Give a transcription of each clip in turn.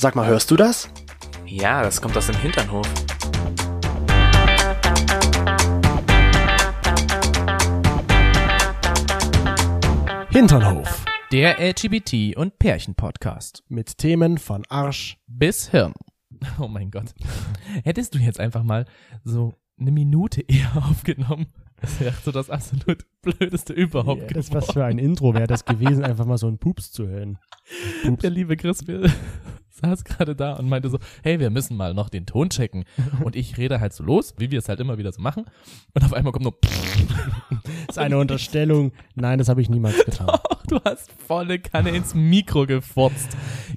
Sag mal, hörst du das? Ja, das kommt aus dem Hinternhof. Hinternhof. Der LGBT- und Pärchen-Podcast. Mit Themen von Arsch. Bis Hirn. Oh mein Gott. Hättest du jetzt einfach mal so eine Minute eher aufgenommen, das wäre so das absolut blödeste überhaupt Ja, das was für ein Intro wäre das gewesen, einfach mal so einen Pups zu hören. Pups. Der liebe Chris wir saß gerade da und meinte so, hey, wir müssen mal noch den Ton checken. Und ich rede halt so los, wie wir es halt immer wieder so machen. Und auf einmal kommt nur, Das ist eine Unterstellung. Nein, das habe ich niemals getan. ach, du hast volle Kanne ins Mikro gefurzt.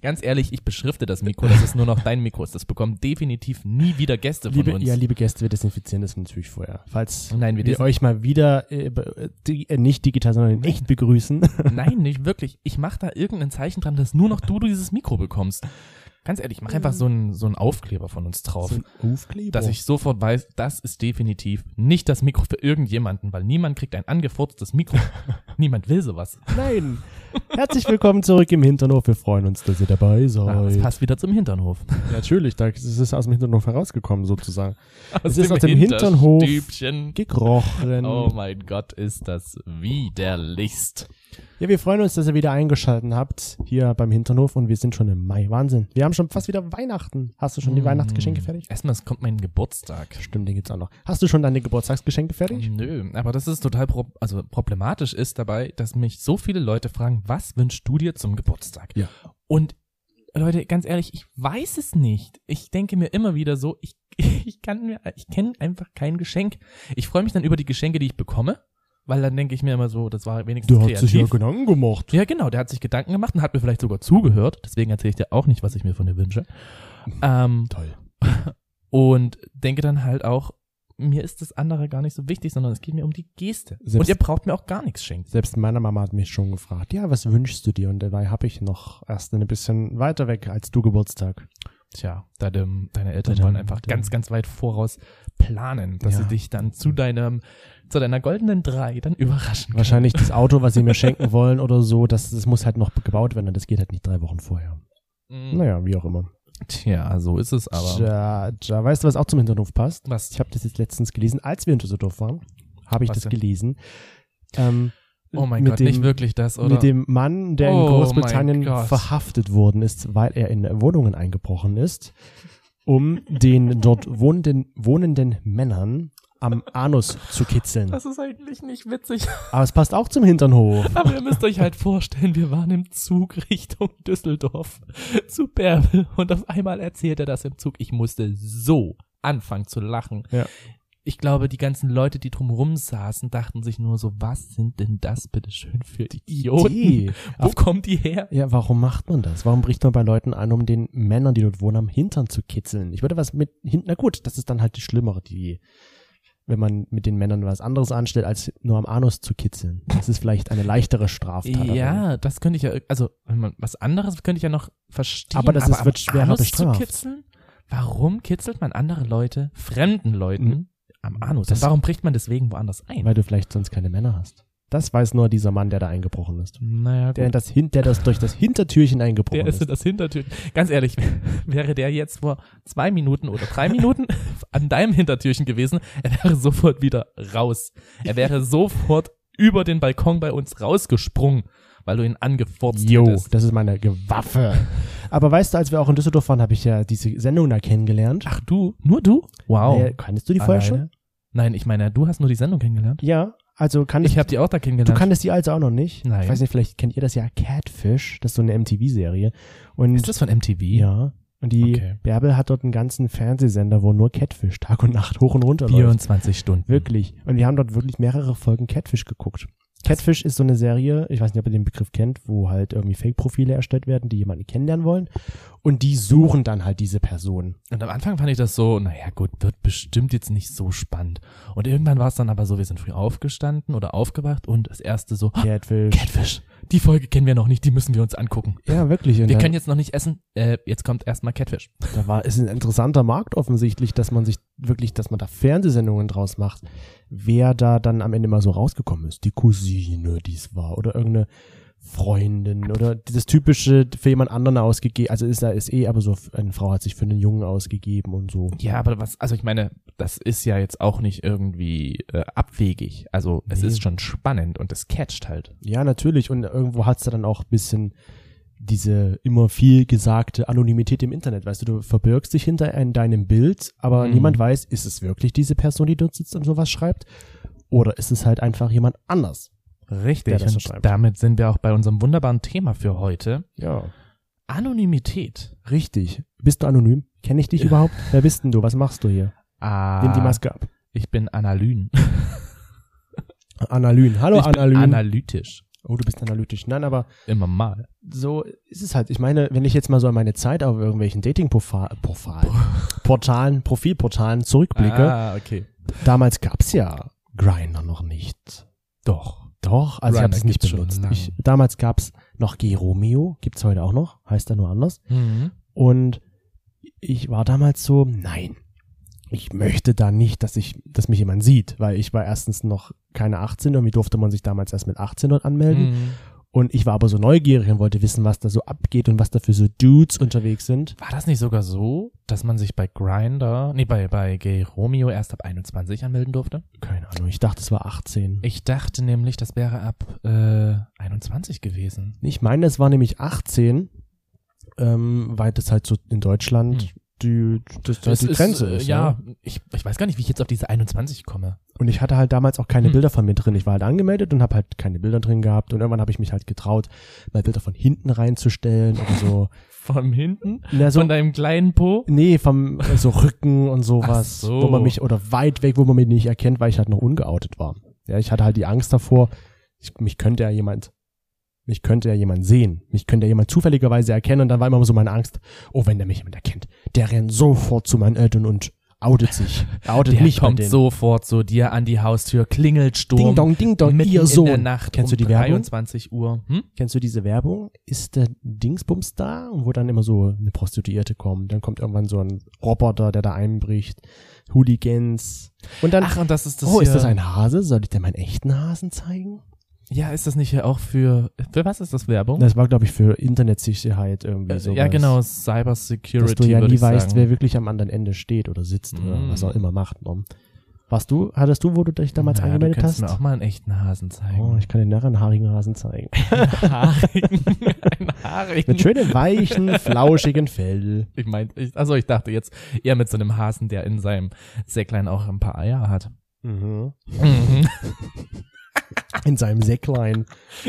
Ganz ehrlich, ich beschrifte das Mikro, das ist nur noch dein Mikro. Das bekommen definitiv nie wieder Gäste von Liebe, uns. ja, liebe Gäste, wir desinfizieren das natürlich vorher. Falls Nein, wir wir euch mal wieder äh, be- di äh, nicht digital, sondern in echt begrüßen. Nein, nicht wirklich. Ich mache da irgendein Zeichen dran, dass nur noch du dieses Mikro bekommst. Ganz ehrlich, mach einfach so einen so einen Aufkleber von uns drauf, So ein Aufkleber. dass ich sofort weiß, das ist definitiv nicht das Mikro für irgendjemanden, weil niemand kriegt ein angefurztes Mikro. niemand will sowas. Nein. Herzlich willkommen zurück im Hinternhof. Wir freuen uns, dass ihr dabei seid. Ah, das passt wieder zum Hinternhof. Natürlich, da ist es aus dem Hinternhof herausgekommen, sozusagen. Aus ist aus dem Hinternhof. Gekrochen. Oh mein Gott, ist das widerlichst. Ja, wir freuen uns, dass ihr wieder eingeschaltet habt hier beim Hinternhof und wir sind schon im Mai. Wahnsinn. Wir haben schon fast wieder Weihnachten. Hast du schon die Mm. Weihnachtsgeschenke fertig? Erstmal, es kommt mein Geburtstag. Stimmt, den gibt's auch noch. Hast du schon deine Geburtstagsgeschenke fertig? Nö, aber das ist total pro also problematisch ist dabei, dass mich so viele Leute fragen, was wünschst du dir zum Geburtstag? Ja. Und Leute, ganz ehrlich, ich weiß es nicht. Ich denke mir immer wieder so, ich, ich kann mir, ich kenne einfach kein Geschenk. Ich freue mich dann über die Geschenke, die ich bekomme, weil dann denke ich mir immer so, das war wenigstens Der hat kreativ. sich ja Gedanken gemacht. Ja, genau, der hat sich Gedanken gemacht und hat mir vielleicht sogar zugehört. Deswegen erzähle ich dir auch nicht, was ich mir von dir wünsche. Ähm, Toll. und denke dann halt auch, mir ist das andere gar nicht so wichtig, sondern es geht mir um die Geste. Selbst- und ihr braucht mir auch gar nichts schenken. Selbst meine Mama hat mich schon gefragt, ja, was wünschst du dir? Und dabei habe ich noch erst ein bisschen weiter weg als du Geburtstag. Tja, deine, deine Eltern wollen einfach ganz, ganz weit voraus planen, dass Ja. sie dich dann zu deinem, zu deiner goldenen Drei dann überraschen. können. Wahrscheinlich das Auto, was sie mir schenken wollen oder so, das, das muss halt noch gebaut werden und das geht halt nicht drei Wochen vorher. Mm, Naja, wie auch immer. Tja, so ist es aber. Tja, tja, weißt du, was auch zum Hinterhof passt? Was? Ich habe das jetzt letztens gelesen, als wir in Düsseldorf waren, habe ich Was das denn? gelesen. Ähm, Oh mein mit Gott, dem, nicht wirklich das, oder? Mit dem Mann, der in Oh Großbritannien mein Gott. verhaftet worden ist, weil er in Wohnungen eingebrochen ist, um den dort wohnenden, wohnenden Männern am Anus zu kitzeln. das ist eigentlich nicht witzig. Aber es passt auch zum Hinternhof. Aber ihr müsst euch halt vorstellen, wir waren im Zug Richtung Düsseldorf zu Bärbel und auf einmal erzählt er das im Zug. Ich musste so anfangen zu lachen. Ja. Ich glaube, die ganzen Leute, die drumherum saßen, dachten sich nur so, was sind denn das bitte schön für Idioten? Idee. Wo Auf- kommen die her? Ja, warum macht man das? Warum bricht man bei Leuten an, um den Männern, die dort wohnen, am Hintern zu kitzeln? Ich würde was mit hinten, na gut, das ist dann halt die schlimmere, die, wenn man mit den Männern was anderes anstellt, als nur am Anus zu kitzeln. Das ist vielleicht eine leichtere Straftat. Ja, das könnte ich ja, also wenn man was anderes könnte ich ja noch verstehen. Aber das ist- am wird schwerer bestraft. Zu kitzeln? Warum kitzelt man andere Leute, fremden Leuten, Mhm. Am Anus? Das- warum bricht man deswegen woanders ein? Weil du vielleicht sonst keine Männer hast. Das weiß nur dieser Mann, der da eingebrochen ist. Naja, Der, gut. das, hin, der das durch das Hintertürchen eingebrochen Der ist in ist. das Hintertür. Ganz ehrlich, wäre der jetzt vor zwei Minuten oder drei Minuten an deinem Hintertürchen gewesen, er wäre sofort wieder raus. Er wäre sofort über den Balkon bei uns rausgesprungen, weil du ihn angefurzt Jo, hättest. das ist meine Gewaffe. Aber weißt du, als wir auch in Düsseldorf waren, habe ich ja diese Sendung da kennengelernt. Ach du, nur du? Wow. Äh, kanntest du die vorher Alleine? schon? Nein, ich meine, du hast nur die Sendung kennengelernt. Ja, also kann Ich habe die auch da Du kennengelernt. kanntest die also auch noch nicht? Nein. Ich weiß nicht, vielleicht kennt ihr das ja Catfish. Das ist so eine MTV-Serie. Und ist das von MTV? ja. Und die Okay. Bärbel hat dort einen ganzen Fernsehsender, wo nur Catfish Tag und Nacht hoch und runter läuft. 24 Stunden. Wirklich. Und wir haben dort wirklich mehrere Folgen Catfish geguckt. Catfish ist so eine Serie, ich weiß nicht, ob ihr den Begriff kennt, wo halt irgendwie Fake-Profile erstellt werden, die jemanden kennenlernen wollen. Und die suchen dann halt diese Person. Und am Anfang fand ich das so, naja gut, wird bestimmt jetzt nicht so spannend. Und irgendwann war es dann aber so, wir sind früh aufgestanden oder aufgewacht und das erste so, "Ah, Catfish. Catfish, die Folge kennen wir noch nicht, die müssen wir uns angucken. Ja, wirklich. Wir können jetzt noch nicht essen, äh, jetzt kommt erstmal Catfish. da war, ist ein interessanter Markt offensichtlich, dass man sich wirklich, dass man da Fernsehsendungen draus macht. Wer da dann am Ende mal so rausgekommen ist. Die Cousine, die es war. Oder irgendeine Freundin oder das typische für jemand anderen ausgegeben. Also ist er ist eh, aber so eine Frau hat sich für einen Jungen ausgegeben und so. Ja, aber was, also ich meine, das ist ja jetzt auch nicht irgendwie äh, abwegig. Also es Nee. ist schon spannend und es catcht halt. Ja, natürlich. Und irgendwo hat's da dann auch ein bisschen diese immer viel gesagte Anonymität im Internet. Weißt du, du verbirgst dich hinter ein, deinem Bild, aber Mhm. niemand weiß, ist es wirklich diese Person, die dort sitzt und sowas schreibt? Oder ist es halt einfach jemand anders? Der Richtig. das so Und schreibt. damit sind wir auch bei unserem wunderbaren Thema für heute. Ja. Anonymität. Richtig. Bist du anonym? Kenne ich dich überhaupt? Wer bist denn du? Was machst du hier? Ah, Nimm die Maske ab. Ich bin Analyn. Analyn. Hallo ich bin Analyn. analytisch. oh, du bist analytisch. Nein, aber Immer mal. so ist es halt. Ich meine, wenn ich jetzt mal so an meine Zeit auf irgendwelchen Dating-Portalen, Portalen, Profilportalen zurückblicke, Ah, okay. damals gab's ja Grindr noch nicht. Doch. Doch, also ich habe es nicht benutzt. Ich, damals gab's noch Geromeo, gibt's heute auch noch, heißt er nur anders. Mhm. Und ich war damals so, nein, ich möchte da nicht, dass ich, dass mich jemand sieht, weil ich war erstens noch keine 18, irgendwie durfte man sich damals erst mit 18 dort anmelden. Mhm. Und ich war aber so neugierig und wollte wissen, was da so abgeht und was da für so Dudes unterwegs sind. War das nicht sogar so, dass man sich bei Grinder, nee, bei, bei Gay Romeo erst ab 21 anmelden durfte? Keine Ahnung, ich dachte, es war 18. Ich dachte nämlich, das wäre ab äh, 21 gewesen. Ich meine, es war nämlich 18, ähm, weil das halt so in Deutschland Hm. die, das, das Es die Grenze äh, ist. Ja, ne? ich, ich weiß gar nicht, wie ich jetzt auf diese 21 komme. Und ich hatte halt damals auch keine Hm. Bilder von mir drin. Ich war halt angemeldet und habe halt keine Bilder drin gehabt. Und irgendwann habe ich mich halt getraut, mal Bilder von hinten reinzustellen oder so. Von hinten? Na, so Von deinem kleinen Po? nee, vom so Rücken und sowas, so. wo man mich oder weit weg, wo man mich nicht erkennt, weil ich halt noch ungeoutet war. Ja, ich hatte halt die Angst davor, ich, mich könnte ja jemand mich könnte ja jemand sehen. Mich könnte ja jemand zufälligerweise erkennen und dann war immer so meine Angst, oh, wenn der mich jemand erkennt, der rennt sofort zu meinen Eltern und outet sich. Er outet Der mich kommt sofort zu dir an die Haustür, klingelt Sturm. Ding dong, ding dong, ihr in Sohn. der Nacht Kennst um du die Werbung? 23 Uhr. Hm? Kennst du diese Werbung? Ist der Dingsbums da? Und wo dann immer so eine Prostituierte kommt. Dann kommt irgendwann so ein Roboter, der da einbricht. Hooligans. Und dann, Ach, und das ist das oh, ist das ein Hase? Soll ich dir meinen echten Hasen zeigen? Ja, ist das nicht hier auch für, für was ist das Werbung? Das war, glaube ich, für Internetsicherheit irgendwie so. Äh, ja, genau, Cyber Security. Dass du ja nie ich weißt, wer wirklich am anderen Ende steht oder sitzt oder Mm. was auch immer macht. Ne? Warst du, hattest du, wo du dich damals naja, angemeldet du hast? mir auch mal einen echten Hasen zeigen. Oh, ich kann dir nachher einen haarigen Hasen zeigen. Haarigen. Ein Haarigen. Mit schönem, weichen, flauschigen Fell. Ich meinte, ich, also ich dachte jetzt eher mit so einem Hasen, der in seinem Säcklein auch ein paar Eier hat. Mhm. Mhm. In seinem Säcklein.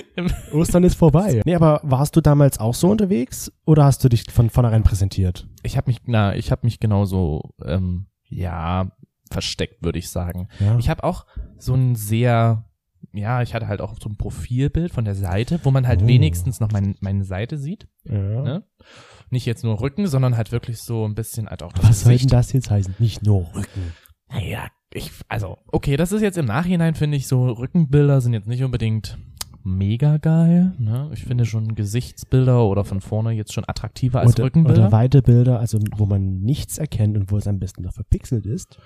Ostern ist vorbei. Nee, aber warst du damals auch so unterwegs oder hast du dich von vornherein präsentiert? Ich habe mich, na, ich habe mich genauso, ähm, ja, versteckt, würde ich sagen. Ja. Ich habe auch so ein sehr, ja, ich hatte halt auch so ein Profilbild von der Seite, wo man halt Oh. wenigstens noch mein, meine Seite sieht. ja. Ne? Nicht jetzt nur Rücken, sondern halt wirklich so ein bisschen halt auch das Was soll denn Gesicht. das jetzt heißen? Nicht nur Rücken. Naja, ich, also, okay, das ist jetzt im Nachhinein, finde ich, so Rückenbilder sind jetzt nicht unbedingt mega geil. Ne? Ich finde schon Gesichtsbilder oder von vorne jetzt schon attraktiver als oder, Rückenbilder. oder weite Bilder, also wo man nichts erkennt und wo es am besten noch verpixelt ist.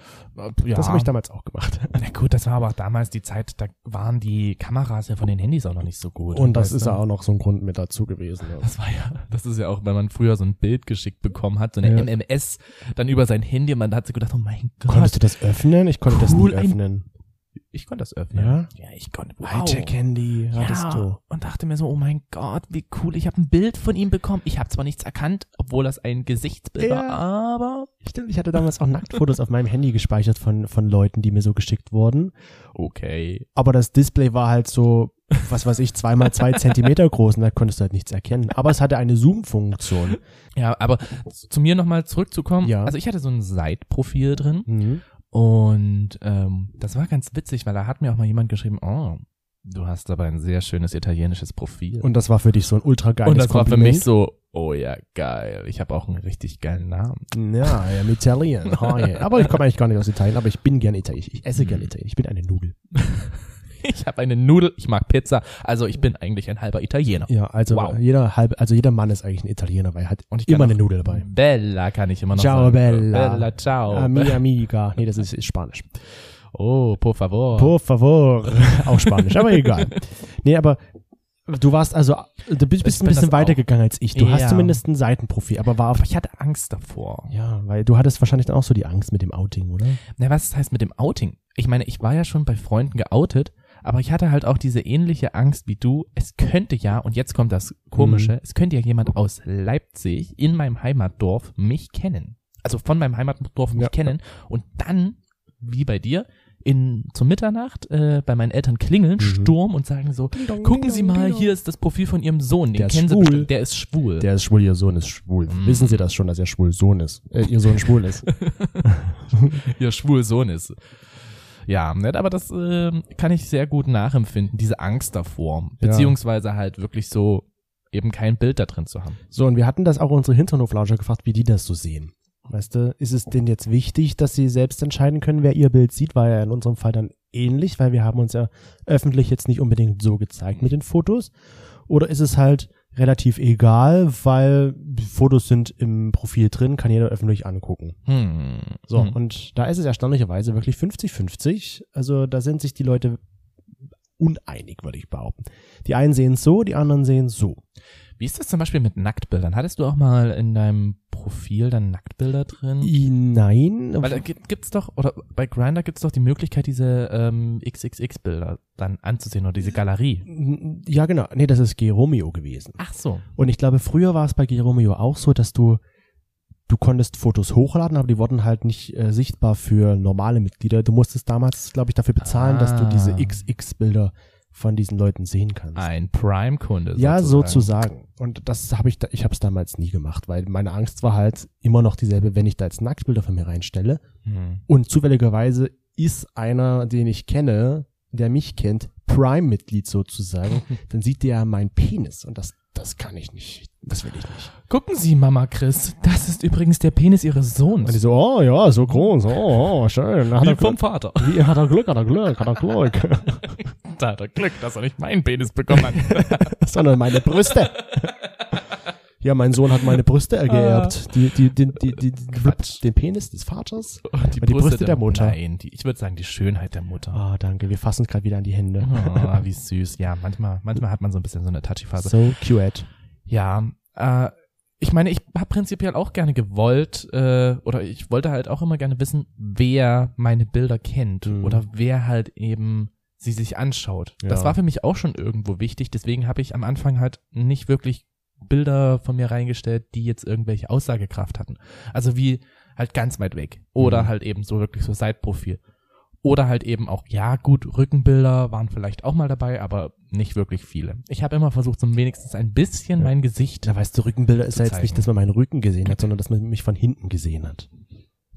ja. Das habe ich damals auch gemacht. Na gut, das war aber auch damals die Zeit, da waren die Kameras ja von den Handys auch noch nicht so gut. Und das ist ja auch noch so ein Grund mit dazu gewesen. Ja. Das war ja, das ist ja auch, wenn man früher so ein Bild geschickt bekommen hat, so eine Ja. MMS, dann über sein Handy, und man hat sich gedacht, oh mein Gott, Konntest du das öffnen? Ich konnte Cool, das nie ein- öffnen. Ich konnte das öffnen. Ja? Ja, ich konnte. Wow. Hightech-Handy hattest ja, du. und dachte mir so, oh mein Gott, wie cool, ich habe ein Bild von ihm bekommen. Ich habe zwar nichts erkannt, obwohl das ein Gesichtsbild war, Ja. aber Stimmt, ich hatte damals auch Nacktfotos auf meinem Handy gespeichert von, von Leuten, die mir so geschickt wurden. okay. Aber das Display war halt so, was weiß ich, zweimal zwei Zentimeter groß und da konntest du halt nichts erkennen. Aber es hatte eine Zoom-Funktion. Ja, aber zu mir nochmal zurückzukommen. Ja. Also ich hatte so ein Side-Profil drin Mhm. Und ähm, das war ganz witzig, weil da hat mir auch mal jemand geschrieben, oh, du hast aber ein sehr schönes italienisches Profil. Und das war für dich so ein ultra geiles Und das war für Kompliment. mich so, oh ja, geil. Ich habe auch einen richtig geilen Namen. Ja, I am Italian. Hi. Aber ich komme eigentlich gar nicht aus Italien, aber ich bin gern Italienisch. Ich esse gern Mhm. Italienisch. Ich bin eine Nudel. Ich habe eine Nudel, ich mag Pizza, also ich bin eigentlich ein halber Italiener. Ja, also Wow. jeder halb, also jeder Mann ist eigentlich ein Italiener, weil er hat Und ich immer eine Nudel dabei. Bella kann ich immer noch Ciao, sagen. Bella. Bella, ciao. Ami amiga. Nee, das ist, ist Spanisch. Oh, por favor. Por favor. Auch Spanisch, aber egal. Nee, aber Du warst also, du bist, bist ein bisschen weitergegangen als ich. Du hast Ja. zumindest ein Seitenprofil, aber war auf, Aber ich hatte Angst davor. ja, weil du hattest wahrscheinlich dann auch so die Angst mit dem Outing, oder? Na, was heißt mit dem Outing? Ich meine, ich war ja schon bei Freunden geoutet, aber ich hatte halt auch diese ähnliche Angst wie du. Es könnte ja, und jetzt kommt das Komische, Mhm. es könnte ja jemand aus Leipzig in meinem Heimatdorf mich kennen. Also von meinem Heimatdorf mich Ja. kennen und dann, wie bei dir, in zur Mitternacht äh, bei meinen Eltern klingeln, Mhm. Sturm und sagen so, gucken Sie mal, hier ist das Profil von Ihrem Sohn, den Der ist kennen Sie schwul. bestimmt, der ist schwul. Der ist schwul, ihr Sohn ist schwul. Mhm. Wissen Sie das schon, dass er schwul Sohn ist? Äh, ihr Sohn schwul ist. ihr schwul Sohn ist. Ja, nett, aber das äh, kann ich sehr gut nachempfinden, diese Angst davor. Beziehungsweise halt wirklich so eben kein Bild da drin zu haben. So, und wir hatten das auch unsere Hinternhoflauscher gefragt, wie die das so sehen. Weißt du, ist es denen jetzt wichtig, dass sie selbst entscheiden können, wer ihr Bild sieht? War ja in unserem Fall dann ähnlich, weil wir haben uns ja öffentlich jetzt nicht unbedingt so gezeigt mit den Fotos. Oder ist es halt relativ egal, weil die Fotos sind im Profil drin, kann jeder öffentlich angucken. Hm. So, hm. und da ist es erstaunlicherweise wirklich 50-50. Also da sind sich die Leute uneinig, würde ich behaupten. Die einen sehen es so, die anderen sehen es so. Wie ist das zum Beispiel mit Nacktbildern? Hattest du auch mal in deinem Profil dann Nacktbilder drin? Nein. Weil da gibt, gibt's doch, oder bei Grindr gibt's doch die Möglichkeit, diese ähm, XXX-Bilder dann anzusehen oder diese Galerie. Ja, genau. Nee, das ist Geromeo gewesen. Ach so. Und ich glaube, früher war es bei Geromeo auch so, dass du, du konntest Fotos hochladen, aber die wurden halt nicht äh, sichtbar für normale Mitglieder. Du musstest damals, glaube ich, dafür bezahlen, dass du diese Ah. XX-Bilder von diesen Leuten sehen kannst. Ein Prime-Kunde. ja, sozusagen. Und das habe ich, da, ich habe es damals nie gemacht, weil meine Angst war halt immer noch dieselbe, wenn ich da jetzt Nacktbilder von mir reinstelle Hm. und zufälligerweise ist einer, den ich kenne, der mich kennt, Prime-Mitglied sozusagen, dann sieht der meinen Penis und das, das kann ich nicht. Das will ich nicht. Gucken Sie, Mama Chris, das ist übrigens der Penis Ihres Sohns. Und die so, oh ja, so groß, oh, oh schön. Hat Wie er, vom Glück, Vater. wie, hat er Glück, hat er Glück, hat er Glück. Da hat er Glück, dass er nicht meinen Penis bekommen hat. Sondern meine Brüste. Ja, mein Sohn hat meine Brüste geerbt. Die, die, die, die, die, die, Quatsch. den Penis des Vaters. Und die Brüste der Mutter. Nein, die, ich würde sagen, die Schönheit der Mutter. Ah, danke. Wir fassen gerade wieder an die Hände. Oh, wie süß. Ja, manchmal, manchmal hat man so ein bisschen so eine Touchy-Phase. So cute. Ja, äh, ich meine, ich habe prinzipiell auch gerne gewollt, äh, oder ich wollte halt auch immer gerne wissen, wer meine Bilder kennt Mhm. oder wer halt eben sie sich anschaut. Ja. Das war für mich auch schon irgendwo wichtig, deswegen habe ich am Anfang halt nicht wirklich Bilder von mir reingestellt, die jetzt irgendwelche Aussagekraft hatten. Also wie halt ganz weit weg oder Mhm. halt eben so wirklich so Seitprofil. Oder halt eben auch, ja gut, Rückenbilder waren vielleicht auch mal dabei, aber nicht wirklich viele. Ich habe immer versucht, so wenigstens ein bisschen Ja. mein Gesicht Da weißt du, Rückenbilder ist ja jetzt zeigen. nicht, dass man meinen Rücken gesehen hat, sondern dass man mich von hinten gesehen hat.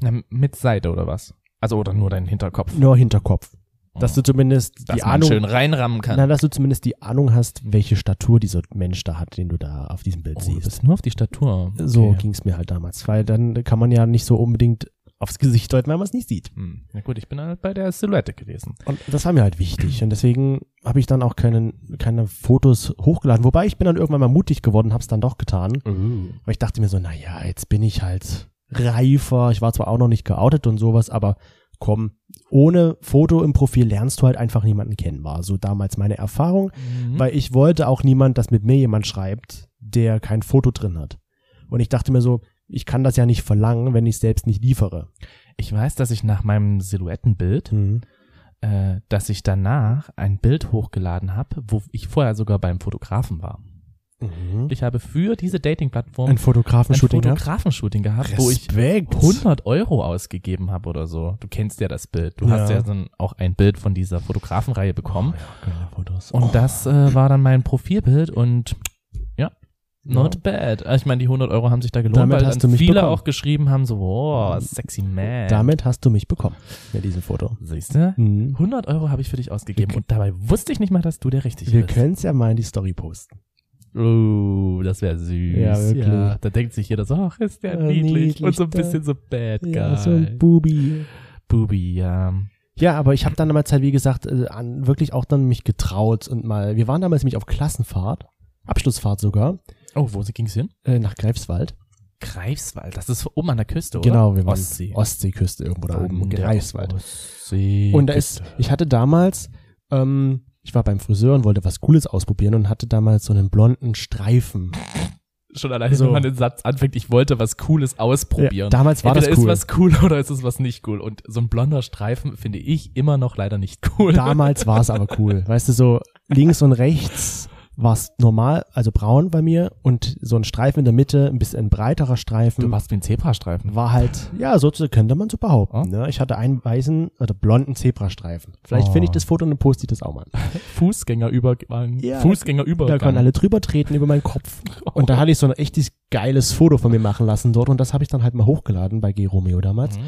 Na, mit Seite oder was? Also oder nur dein Hinterkopf. Nur Hinterkopf. Dass du zumindest Dass die Ahnung, schön reinrammen kann. na, dass du zumindest die Ahnung hast, welche Statur dieser Mensch da hat, den du da auf diesem Bild oh, siehst. bist nur auf die Statur. So Okay. ging's mir halt damals, weil dann kann man ja nicht so unbedingt aufs Gesicht deuten, weil man es nicht sieht. Hm. Na gut, ich bin halt bei der Silhouette gewesen. Und das war mir halt wichtig und deswegen habe ich dann auch keine, keine Fotos hochgeladen. Wobei ich bin dann irgendwann mal mutig geworden, habe es dann doch getan, weil ich dachte mir so, na ja, jetzt bin ich halt reifer. Ich war zwar auch noch nicht geoutet und sowas, aber komm, ohne Foto im Profil lernst du halt einfach niemanden kennen. War so damals meine Erfahrung, Mhm. weil ich wollte auch niemand, dass mit mir jemand schreibt, der kein Foto drin hat. Und ich dachte mir so, ich kann das ja nicht verlangen, wenn ich selbst nicht liefere. ich weiß, dass ich nach meinem Silhouettenbild, äh, dass ich danach ein Bild hochgeladen habe, wo ich vorher sogar beim Fotografen war. Mhm. Ich habe für diese Dating-Plattform Ein Fotografenshooting gehabt? Fotografenshooting gehabt, wo ich Respekt. 100 Euro ausgegeben habe oder so. Du kennst ja das Bild. Du hast Ja. ja dann auch ein Bild von dieser Fotografenreihe bekommen. Ja, geile Fotos. Und Oh. das äh, war dann mein Profilbild und ja, not Ja. bad. Ich meine, die 100 Euro haben sich da gelohnt, Damit weil hast dann du mich viele bekommen. auch geschrieben haben, so, oh, sexy man. Damit hast du mich bekommen mit diesem Foto. Siehst du? Mhm. 100 Euro habe ich für dich ausgegeben Wir- und dabei wusste ich nicht mal, dass du der Richtige Wir bist. können es ja mal in die Story posten. Oh, das wäre süß. Ja, wirklich. da denkt sich jeder so, ach, ist der Ja, niedlich. niedlich, Und so ein bisschen so bad guy. Ja, so ein Bubi. Bubi, ja. Ja, aber ich habe dann damals halt, wie gesagt, äh, an, wirklich auch dann mich getraut und mal, wir waren damals nämlich auf Klassenfahrt, Abschlussfahrt sogar, Oh, wo ging's hin? äh, nach Greifswald. Greifswald, das ist oben an der Küste, oder? Genau, wir waren Ostsee. Ostseeküste irgendwo da oben der Greifswald. Ostsee Und da ist, ich hatte damals ähm, ich war beim Friseur und wollte was Cooles ausprobieren und hatte damals so einen blonden Streifen. Schon alleine, So. wenn man den Satz anfängt, ich wollte was Cooles ausprobieren. Ja, damals war Entweder das cool. ist was cool oder ist es was nicht cool. Und so ein blonder Streifen finde ich immer noch leider nicht cool. Damals war es aber cool. Weißt du, so links und rechts war es normal, also braun bei mir und so ein Streifen in der Mitte, ein bisschen breiterer Streifen. Du warst wie ein Zebrastreifen. war halt, ja, so könnte man so behaupten. Ne? Ich hatte einen weißen oder blonden Zebrastreifen. Vielleicht Oh. finde ich das Foto und dann poste ich das auch mal. Fußgängerübergang. Ja, Fußgängerübergang. Da können alle drüber treten über meinen Kopf. Und da hatte ich so ein echtes geiles Foto von mir machen lassen dort und das habe ich dann halt mal hochgeladen bei G Romeo damals Mhm.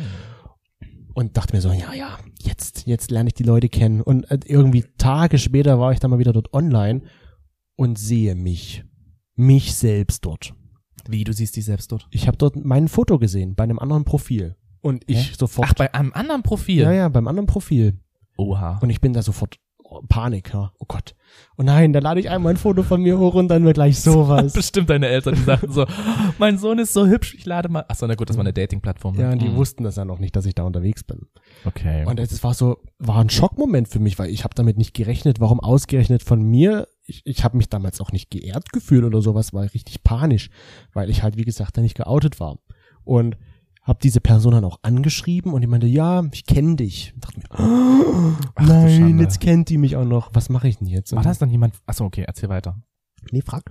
und dachte mir so, ja, ja, jetzt, jetzt lerne ich die Leute kennen. Und äh, irgendwie Tage später war ich dann mal wieder dort online und sehe mich, mich selbst dort. Wie, du siehst dich selbst dort? Ich habe dort mein Foto gesehen bei einem anderen Profil und ich Hä? sofort, Ach, bei einem anderen Profil? ja, ja, beim anderen Profil. Oha. Und ich bin da sofort oh, Panik, ja. Oh Gott. Oh nein, da lade ich einmal ein Foto von mir hoch und dann wird gleich sowas. Bestimmt deine Eltern, die sagten so, mein Sohn ist so hübsch, ich lade mal. Achso, na gut, das war eine Dating-Plattform. ne? Ja, und die Mhm. wussten das ja noch nicht, dass ich da unterwegs bin. Okay. Und es war so, war ein Schockmoment für mich, weil ich habe damit nicht gerechnet, warum ausgerechnet von mir. Ich, ich habe mich damals auch nicht geehrt gefühlt oder sowas, war richtig panisch, weil ich halt, wie gesagt, da nicht geoutet war. Und habe diese Person dann auch angeschrieben und die meinte, ja, ich kenne dich. Und dachte mir, oh, Ach nein, jetzt kennt die mich auch noch. Was mache ich denn jetzt? war das dann jemand, achso, okay, erzähl weiter. Nee, frag.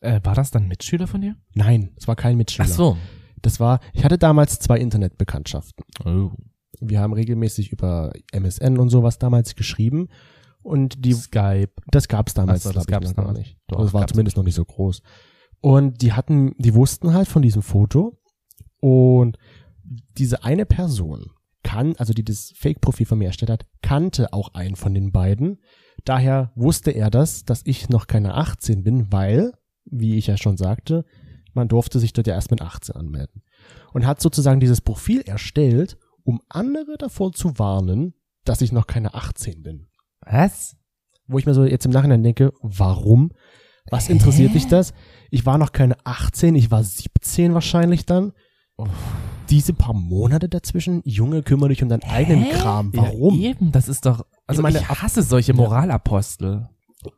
Äh, war das dann Mitschüler von dir? Nein, es war kein Mitschüler. Ach so. Das war, ich hatte damals zwei Internetbekanntschaften. Oh. Wir haben regelmäßig über MSN und sowas damals geschrieben und die, Skype. das gab's damals, Ach so, das glaub ich, noch gar nicht. Doch, das war zumindest noch nicht so groß. Und die hatten, die wussten halt von diesem Foto und diese eine Person kann, also die das Fake-Profil von mir erstellt hat, kannte auch einen von den beiden. Daher wusste er das, dass ich noch keine 18 bin, weil, wie ich ja schon sagte, man durfte sich dort ja erst mit 18 anmelden. Und hat sozusagen dieses Profil erstellt, um andere davor zu warnen, dass ich noch keine 18 bin. Was? Wo ich mir so jetzt im Nachhinein denke, warum? Was interessiert dich das? Ich war noch keine 18, ich war 17 wahrscheinlich dann. Diese paar Monate dazwischen, Junge, kümmere dich um deinen eigenen Kram. Warum? Ja, eben, das ist doch, also Ich ich, meine, hasse solche Moralapostel.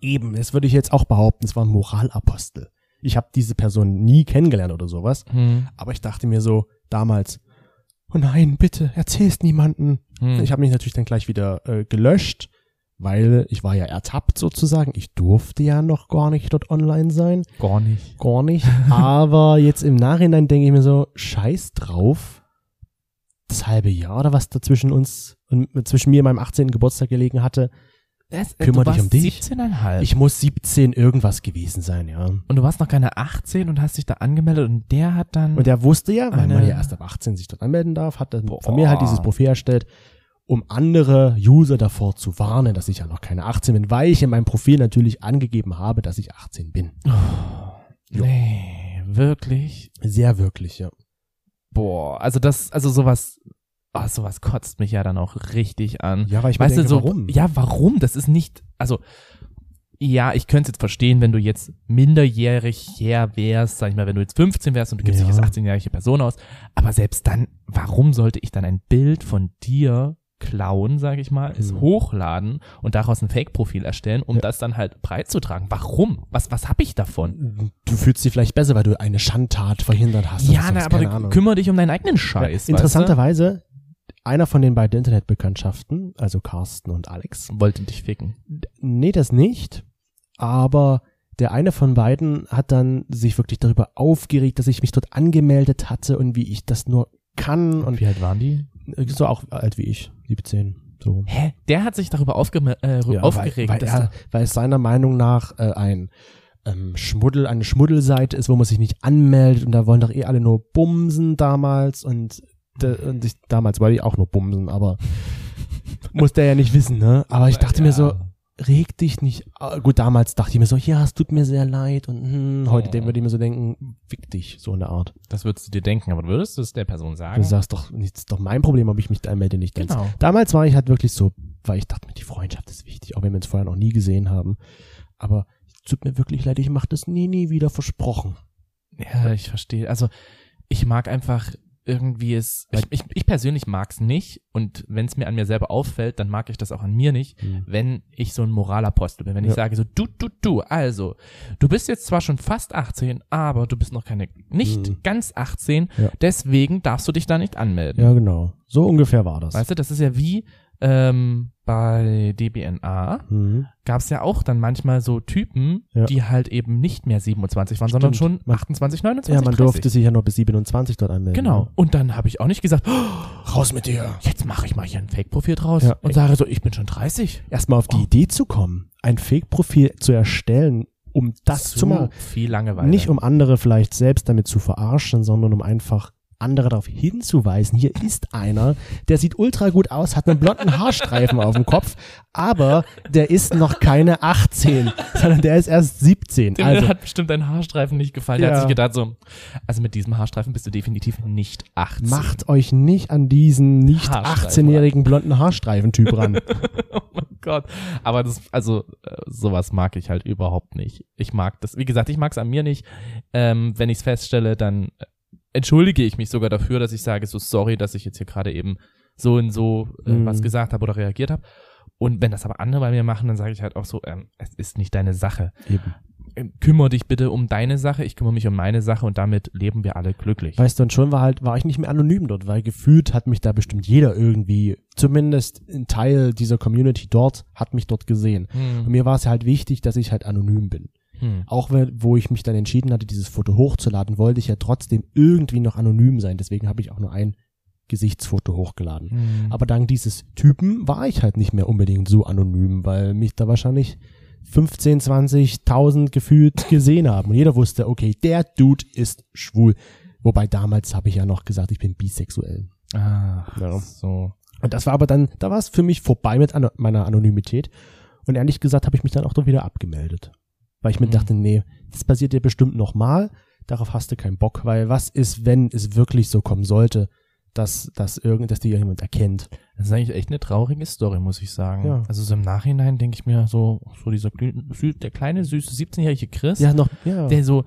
Eben, das würde ich jetzt auch behaupten, es war ein Moralapostel. Ich habe diese Person nie kennengelernt oder sowas, Hm. aber ich dachte mir so damals, oh nein, bitte, erzähl's niemanden. Hm. Ich habe mich natürlich dann gleich wieder äh, gelöscht, weil ich war ja ertappt sozusagen. Ich durfte ja noch gar nicht dort online sein, Gar nicht. gar nicht. aber jetzt im Nachhinein denke ich mir so, scheiß drauf. Das halbe Jahr oder was dazwischen uns und zwischen mir und meinem 18. Geburtstag gelegen hatte. Das, Kümmer du dich um dich. 17,5. Ich muss 17 irgendwas gewesen sein, ja. und du warst noch keine 18 und hast dich da angemeldet und der hat dann. Und der wusste ja, weil man ja erst ab 18 sich dort anmelden darf, hat dann Boah. von mir halt dieses Profil erstellt, um andere User davor zu warnen, dass ich ja noch keine 18 bin, weil ich in meinem Profil natürlich angegeben habe, dass ich 18 bin. Jo. nee, wirklich? Sehr wirklich, ja. Boah, also das, also sowas, oh, sowas kotzt mich ja dann auch richtig an. Ja, weil ich mir weißt denke, du, so, warum? ja, warum? Das ist nicht, also, ja, ich könnte es jetzt verstehen, wenn du jetzt minderjährig her wärst, sag ich mal, wenn du jetzt 15 wärst und du gibst Ja. dich als 18-jährige Person aus. Aber selbst dann, warum sollte ich dann ein Bild von dir klauen, sage ich mal, es Mhm. hochladen und daraus ein Fake-Profil erstellen, um Ja. das dann halt breit zu tragen? Warum? Was, was hab ich davon? Du fühlst dich vielleicht besser, weil du eine Schandtat verhindert hast. ja, na, aber Ahnung. kümmere dich um deinen eigenen Scheiß. ja, interessanterweise, einer von den beiden Internetbekanntschaften, also Carsten und Alex, wollte dich ficken. Nee, das nicht. Aber der eine von beiden hat dann sich wirklich darüber aufgeregt, dass ich mich dort angemeldet hatte und wie ich das nur kann und wie alt waren die? So auch alt wie ich, 17. So. Hä? Der hat sich darüber aufge äh, Ja, aufgeregt. weil, weil, er, weil es seiner Meinung nach äh, ein ähm, Schmuddel, eine Schmuddelseite ist, wo man sich nicht anmeldet und da wollen doch eh alle nur bumsen damals und, de, und ich, damals wollte ich auch nur bumsen, aber muss der ja nicht wissen, ne? Aber ich dachte mir so, reg dich nicht. ah, Gut, damals dachte ich mir so, ja, es tut mir sehr leid und hm, heute Oh. würde ich mir so denken, fick dich, so eine Art. Das würdest du dir denken, aber würdest du es der Person sagen? Du sagst doch, das ist doch mein Problem, ob ich mich anmelde, nicht deins. Genau. Damals war ich halt wirklich so, weil ich dachte mir, die Freundschaft ist wichtig, auch wenn wir uns vorher noch nie gesehen haben. Aber es tut mir wirklich leid, ich mache das nie, nie wieder versprochen. Ja, ich verstehe. Also ich mag einfach irgendwie ist, ich, ich, ich persönlich mag's nicht und wenn es mir an mir selber auffällt, dann mag ich das auch an mir nicht, Hm. wenn ich so ein Moralapostel bin, wenn ich Ja. sage so, du, du, du, also, du bist jetzt zwar schon fast 18, aber du bist noch keine, nicht Hm. ganz 18, Ja. deswegen darfst du dich da nicht anmelden. Ja, genau. So ungefähr war das. Weißt du, das ist ja wie ähm, bei DBNA Mhm. gab es ja auch dann manchmal so Typen, Ja. die halt eben nicht mehr 27 waren, sondern schon Stimmt. Man- 28, 29, Ja, man 30. durfte sich ja nur bis 27 dort anmelden. Genau. Und dann habe ich auch nicht gesagt, oh, Raus mit dir. jetzt mache ich mal hier ein Fake-Profil draus Ja. und sage so, ich bin schon 30. Erstmal auf die Oh. Idee zu kommen, ein Fake-Profil zu erstellen, um das zu machen. viel Langeweile. Nicht um andere vielleicht selbst damit zu verarschen, sondern um einfach andere darauf hinzuweisen, hier ist einer, der sieht ultra gut aus, hat einen blonden Haarstreifen auf dem Kopf, aber der ist noch keine 18, sondern der ist erst 17. Dem Also, hat bestimmt dein Haarstreifen nicht gefallen. Der Ja. hat sich gedacht so, also mit diesem Haarstreifen bist du definitiv nicht 18. macht euch nicht an diesen nicht Haarstreifen 18-jährigen blonden Haarstreifen-Typ ran. oh mein Gott. Aber das, also, äh, sowas mag ich halt überhaupt nicht. Ich mag das, wie gesagt, ich mag es an mir nicht. Ähm, wenn ich es feststelle, dann äh, entschuldige ich mich sogar dafür, dass ich sage, so sorry, dass ich jetzt hier gerade eben so und so äh, Mhm. was gesagt habe oder reagiert habe. Und wenn das aber andere bei mir machen, dann sage ich halt auch so, ähm, es ist nicht deine Sache. Eben. Ähm, kümmere dich bitte um deine Sache, ich kümmere mich um meine Sache und damit leben wir alle glücklich. Weißt du, und schon war halt, war ich nicht mehr anonym dort, weil gefühlt hat mich da bestimmt jeder irgendwie, zumindest ein Teil dieser Community dort, hat mich dort gesehen. Und Hm. mir war es halt wichtig, dass ich halt anonym bin. Hm. Auch wenn, wo ich mich dann entschieden hatte, dieses Foto hochzuladen, wollte ich ja trotzdem irgendwie noch anonym sein. Deswegen habe ich auch nur ein Gesichtsfoto hochgeladen. Hm. Aber dank dieses Typen war ich halt nicht mehr unbedingt so anonym, weil mich da wahrscheinlich 15, 20.000 gefühlt gesehen haben. Und jeder wusste, okay, der Dude ist schwul. Wobei damals habe ich ja noch gesagt, ich bin bisexuell. Ach, Ja. so. Und das war aber dann, da war es für mich vorbei mit ano meiner Anonymität. Und ehrlich gesagt habe ich mich dann auch doch wieder abgemeldet. Weil ich mir Mhm. dachte, nee, das passiert dir bestimmt nochmal. Darauf hast du keinen Bock, weil was ist, wenn es wirklich so kommen sollte, dass, dass irgend, dass dir irgendjemand erkennt? Das ist eigentlich echt eine traurige Story, muss ich sagen. Ja. Also so im Nachhinein denke ich mir so, so dieser der kleine, süße 17-jährige Chris, Ja, noch, ja. der so,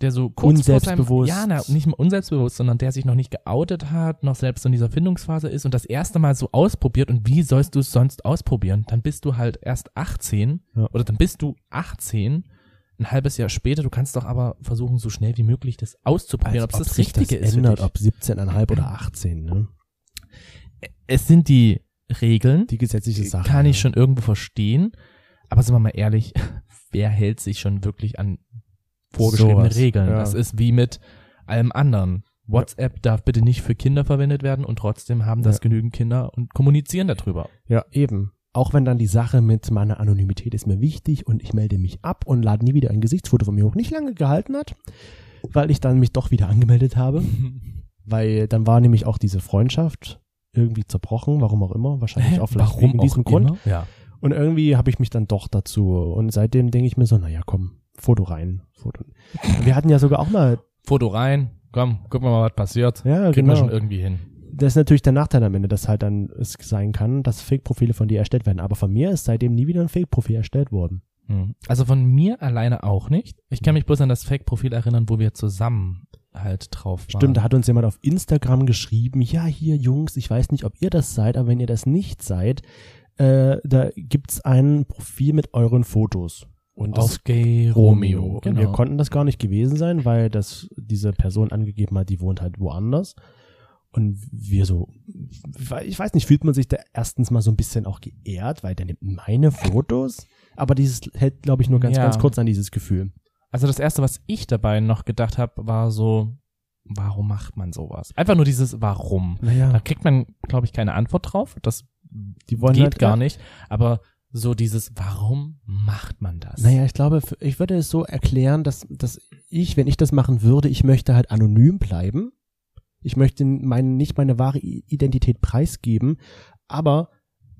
der so kurz vor Unselbstbewusst. Seinem, ja, na, nicht mal unselbstbewusst, sondern der sich noch nicht geoutet hat, noch selbst in dieser Findungsphase ist und das erste Mal so ausprobiert. Und wie sollst du es sonst ausprobieren? Dann bist du halt erst 18 Ja. oder dann bist du 18, ein halbes Jahr später. Du kannst doch aber versuchen, so schnell wie möglich das auszuprobieren, ob es das Richtige das ist. ändert, ob 17,5 oder 18, ne? es sind die Regeln, Die gesetzliche Sache. kann ich ja. schon irgendwo verstehen. Aber sind wir mal ehrlich, wer hält sich schon wirklich an vorgeschriebene Sowas, Regeln? ja. Das ist wie mit allem anderen. WhatsApp darf bitte nicht für Kinder verwendet werden und trotzdem haben das Ja. genügend Kinder und kommunizieren darüber. Ja, eben. Auch wenn dann die Sache mit meiner Anonymität ist mir wichtig und ich melde mich ab und lade nie wieder ein Gesichtsfoto von mir hoch. Nicht lange gehalten hat, weil ich dann mich doch wieder angemeldet habe. Weil dann war nämlich auch diese Freundschaft irgendwie zerbrochen, warum auch immer. Wahrscheinlich auch vielleicht Warum wegen auch diesem Grund. Ja. Und irgendwie habe ich mich dann doch dazu. Und seitdem denke ich mir so, naja, komm, Foto rein. Foto. Wir hatten ja sogar auch mal, Foto rein, komm, gucken wir mal, was passiert. ja, Kriegen wir schon genau. irgendwie hin. Das ist natürlich der Nachteil am Ende, dass halt dann es sein kann, dass Fake-Profile von dir erstellt werden. Aber von mir ist seitdem nie wieder ein Fake-Profil erstellt worden. Hm. Also von mir alleine auch nicht. Ich kann mich bloß an das Fake-Profil erinnern, wo wir zusammen halt drauf waren. Stimmt, da hat uns jemand auf Instagram geschrieben, ja, hier Jungs, ich weiß nicht, ob ihr das seid, aber wenn ihr das nicht seid, äh, da gibt's ein Profil mit euren Fotos. Und das auf Gay Romeo. Romeo. Und Genau. wir konnten das gar nicht gewesen sein, weil das diese Person angegeben hat, die wohnt halt woanders. Und wir so, ich weiß nicht, fühlt man sich da erstens mal so ein bisschen auch geehrt, weil der nimmt meine Fotos. Aber dieses hält, glaube ich, nur ganz, Ja. ganz kurz an dieses Gefühl. Also das erste, was ich dabei noch gedacht habe, war so, warum macht man sowas? Einfach nur dieses Warum. Da Naja, kriegt man, glaube ich, keine Antwort drauf. Das die wollen geht halt, gar nicht. Aber so dieses, warum macht man das? Naja, ich glaube, ich würde es so erklären, dass, dass ich, wenn ich das machen würde, ich möchte halt anonym bleiben. Ich möchte mein, nicht meine wahre Identität preisgeben, aber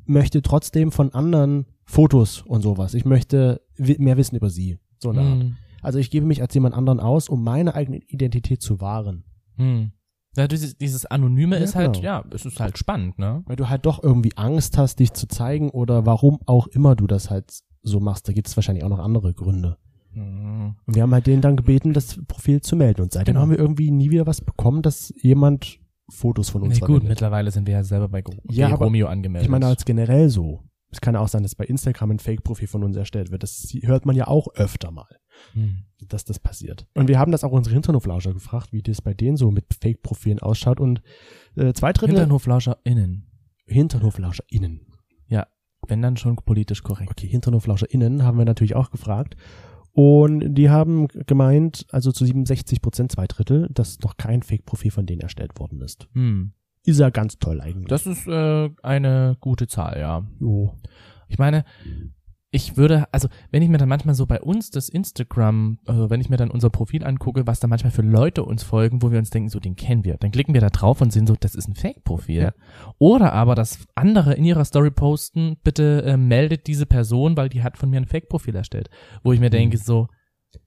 möchte trotzdem von anderen Fotos und sowas. Ich möchte mehr wissen über sie. So eine Art. Hm. Also ich gebe mich als jemand anderen aus, um meine eigene Identität zu wahren. Hm. Ja, dieses, dieses Anonyme Ja, ist halt, genau. ja, es ist halt spannend, ne? Weil du halt doch irgendwie Angst hast, dich zu zeigen oder warum auch immer du das halt so machst. Da gibt es wahrscheinlich auch noch andere Gründe. Mhm. Und wir haben halt denen dann gebeten, das Profil zu melden. Und seitdem Genau. haben wir irgendwie nie wieder was bekommen, dass jemand Fotos von uns Nee, gut, mittlerweile sind wir ja selber bei Gro Ja, bei Romeo angemeldet. Ich meine, als generell so. Es kann auch sein, dass bei Instagram ein Fake-Profil von uns erstellt wird. Das hört man ja auch öfter mal, Hm. Dass das passiert. Und wir haben das auch unsere Hinternhoflauscher gefragt, wie das bei denen so mit Fake-Profilen ausschaut. Und äh, zwei Drittel HinternhoflauscherInnen. HinternhoflauscherInnen. Wenn dann schon politisch korrekt. Okay, HinternhoflauscherInnen haben wir natürlich auch gefragt. Und die haben gemeint, also zu 67 Prozent, zwei Drittel, dass noch kein Fake-Profil von denen erstellt worden ist. Hm. Ist ja ganz toll eigentlich. Das ist äh, eine gute Zahl, ja. jo. Ich meine, ich würde, also wenn ich mir dann manchmal so bei uns das Instagram, äh, wenn ich mir dann unser Profil angucke, was da manchmal für Leute uns folgen, wo wir uns denken, so den kennen wir, dann klicken wir da drauf und sehen so, das ist ein Fake-Profil. Ja. Oder aber, dass andere in ihrer Story posten, bitte äh, meldet diese Person, weil die hat von mir ein Fake-Profil erstellt. Wo ich mir denke, so,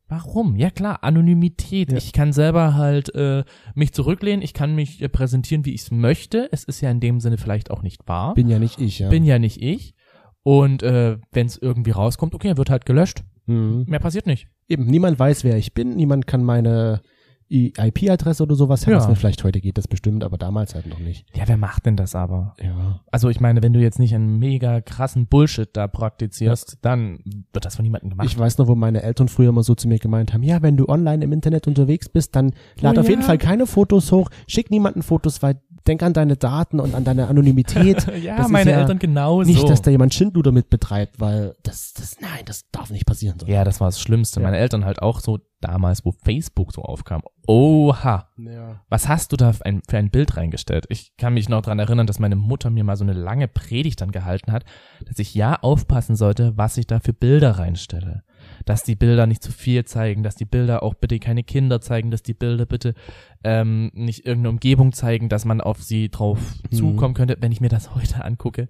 Warum? Ja klar, Anonymität. Ja. Ich kann selber halt äh, mich zurücklehnen, ich kann mich äh, präsentieren, wie ich es möchte. Es ist ja in dem Sinne vielleicht auch nicht wahr. Bin ja nicht ich, ja. Bin ja nicht ich. Und äh, wenn es irgendwie rauskommt, okay, wird halt gelöscht. mhm. Mehr passiert nicht. Eben, niemand weiß, wer ich bin. Niemand kann meine IP-Adresse oder sowas Ja. herausfinden. Vielleicht heute geht das bestimmt, aber damals halt noch nicht. Ja, wer macht denn das aber? Ja. Also ich meine, wenn du jetzt nicht einen mega krassen Bullshit da praktizierst, dann wird das von niemandem gemacht. Ich weiß noch, wo meine Eltern früher immer so zu mir gemeint haben, ja, wenn du online im Internet unterwegs bist, dann lad Oh auf jeden ja. Fall keine Fotos hoch, schick niemanden Fotos, weil denk an deine Daten und an deine Anonymität. ja, Das ist meine ja Eltern genauso. Nicht, dass da jemand Schindluder mit betreibt, weil das, das, nein, das darf nicht passieren. So. ja, das war das Schlimmste. Ja. Meine Eltern halt auch so damals, wo Facebook so aufkam. Oha, Ja. was hast du da für ein, für ein Bild reingestellt? Ich kann mich noch dran erinnern, dass meine Mutter mir mal so eine lange Predigt dann gehalten hat, dass ich ja aufpassen sollte, was ich da für Bilder reinstelle. Dass die Bilder nicht zu viel zeigen, dass die Bilder auch bitte keine Kinder zeigen, dass die Bilder bitte ähm, nicht irgendeine Umgebung zeigen, dass man auf sie drauf Mhm. zukommen könnte. Wenn ich mir das heute angucke,